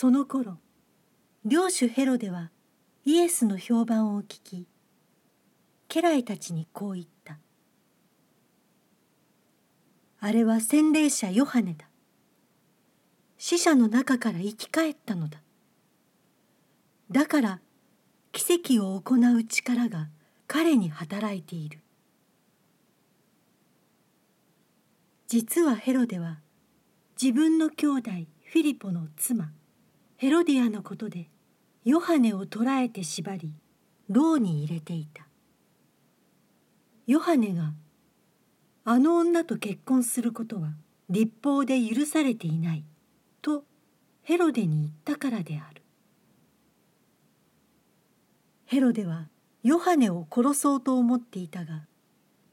その頃領主ヘロデはイエスの評判を聞き家来たちにこう言った「あれは洗礼者ヨハネだ。死者の中から生き返ったのだ。だから奇跡を行う力が彼に働いている。実はヘロデは自分の兄弟フィリポの妻ヘロディアのことでヨハネを捕らえて縛り牢に入れていた。ヨハネがあの女と結婚することは立法で許されていないとヘロデに言ったからである。ヘロデはヨハネを殺そうと思っていたが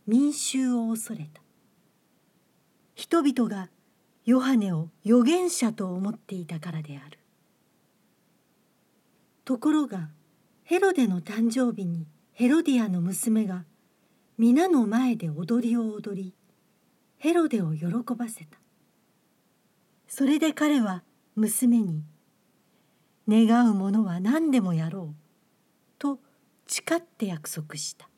民衆を恐れた。人々がヨハネを預言者と思っていたからである。ところがヘロデの誕生日にヘロディアの娘が皆の前で踊りを踊りヘロデを喜ばせた。それで彼は娘に「願うものは何でもやろう」と誓って約束した。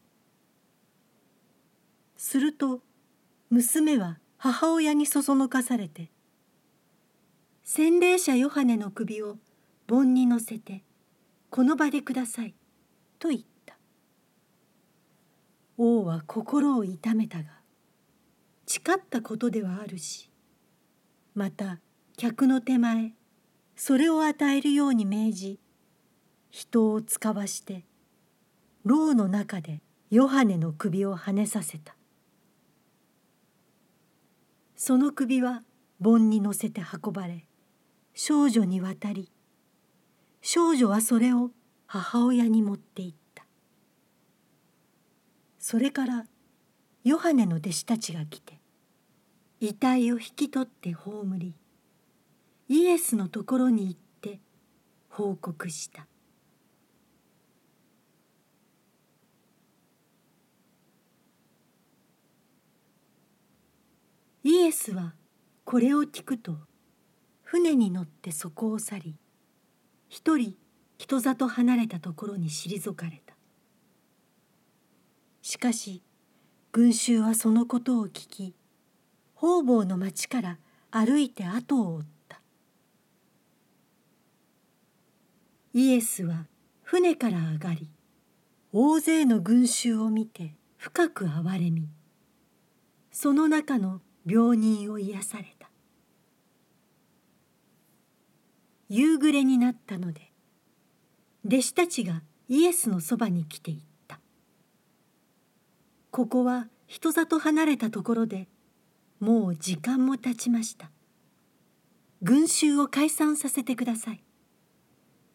すると娘は母親にそそのかされて洗礼者ヨハネの首を盆に乗せてこの場でください」と言った。王は心を痛めたが誓ったことではあるしまた客の手前それを与えるように命じ人を使わして牢の中でヨハネの首をはねさせた。その首は盆に乗せて運ばれ少女に渡り少女はそれを母親に持って行った。それからヨハネの弟子たちが来て遺体を引き取って葬りイエスのところに行って報告した。イエスはこれを聞くと船に乗ってそこを去り一人人里離れたところに退かれた。しかし群衆はそのことを聞き方々の町から歩いて後を追った。イエスは船から上がり大勢の群衆を見て深く憐れみその中の病人を癒された。夕暮れになったので弟子たちがイエスのそばに来ていった。ここは人里離れたところでもう時間も経ちました。群衆を解散させてください。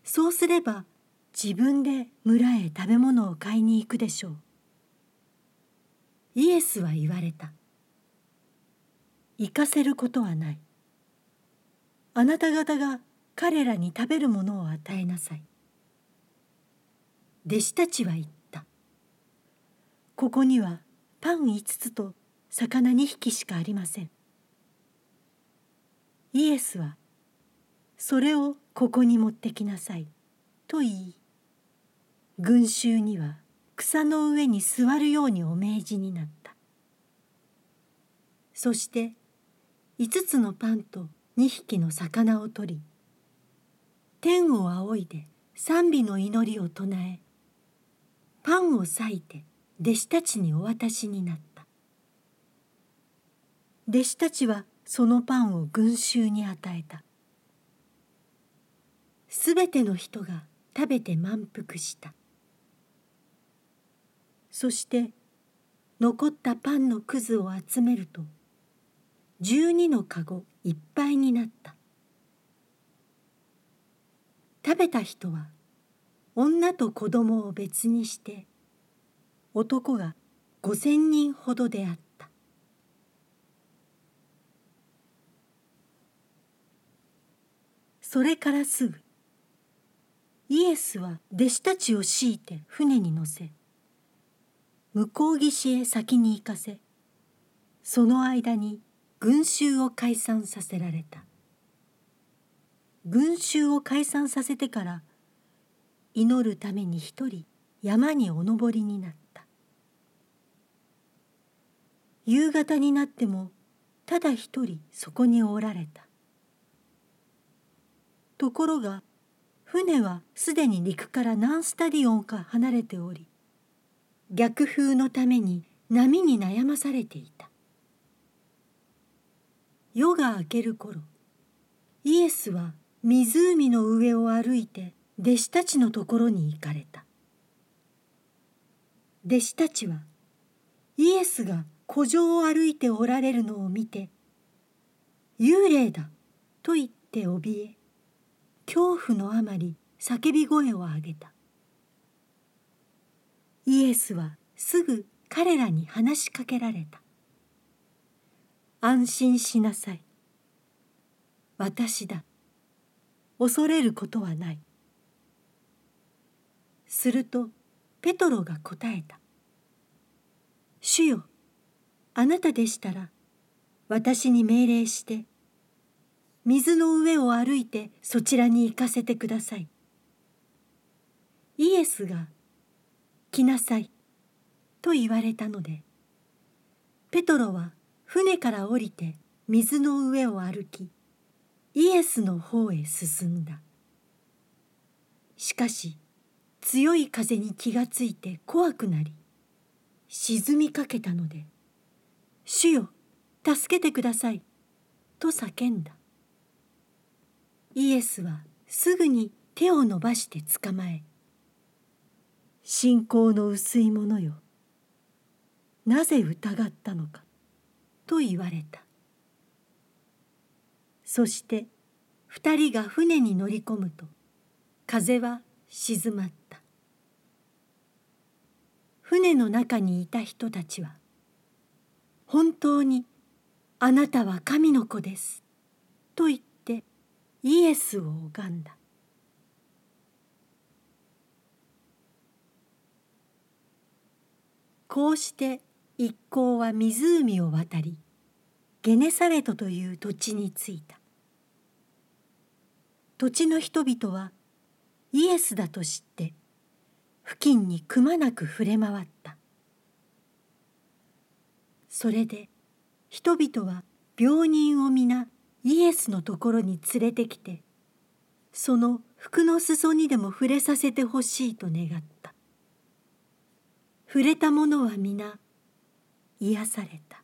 そうすれば自分で村へ食べ物を買いに行くでしょう。イエスは言われた。行かせることはない。あなた方が彼らに食べるものを与えなさい。弟子たちは言った。ここにはパン5つと魚2匹しかありません。イエスはそれをここに持ってきなさい。と言い群衆には草の上に座るようにお命じになった。そして5つのパンと2匹の魚を取り天を仰いで賛美の祈りを唱えパンを裂いて弟子たちにお渡しになった。弟子たちはそのパンを群衆に与えた。すべての人が食べて満腹した。そして残ったパンのくずを集めると12のかごいっぱいになった。食べた人は女と子供を別にして男が五千人ほどであった。それからすぐイエスは弟子たちを強いて船に乗せ向こう岸へ先に行かせその間に群衆を解散させられた。群衆を解散させてから祈るために一人山にお登りになった。夕方になってもただ一人そこにおられた。ところが船はすでに陸から何スタディオンか離れており逆風のために波に悩まされていた。夜が明ける頃イエスは湖の上を歩いて弟子たちのところに行かれた。弟子たちはイエスが古城を歩いておられるのを見て「幽霊だ!」と言って怯え恐怖のあまり叫び声を上げた。イエスはすぐ彼らに話しかけられた。安心しなさい。私だ。恐れることはない。するとペトロが答えた「主よあなたでしたら私に命令して水の上を歩いてそちらに行かせてください」イエスが「来なさい」と言われたのでペトロは船から降りて水の上を歩きイエスの方へ進んだ。しかし強い風に気がついて怖くなり沈みかけたので「主よ助けてください」と叫んだ。イエスはすぐに手を伸ばして捕まえ「信仰の薄い者よなぜ疑ったのか」と言われた。そして二人が船に乗り込むと風は静まった。船の中にいた人たちは「本当にあなたは神の子です」と言ってイエスを拝んだ。こうして一行は湖を渡りゲネサレトという土地に着いた。土地の人々はイエスだと知って付近にくまなく触れ回った。それで人々は病人を皆イエスのところに連れてきてその服の裾にでも触れさせてほしいと願った。触れた者は皆癒された。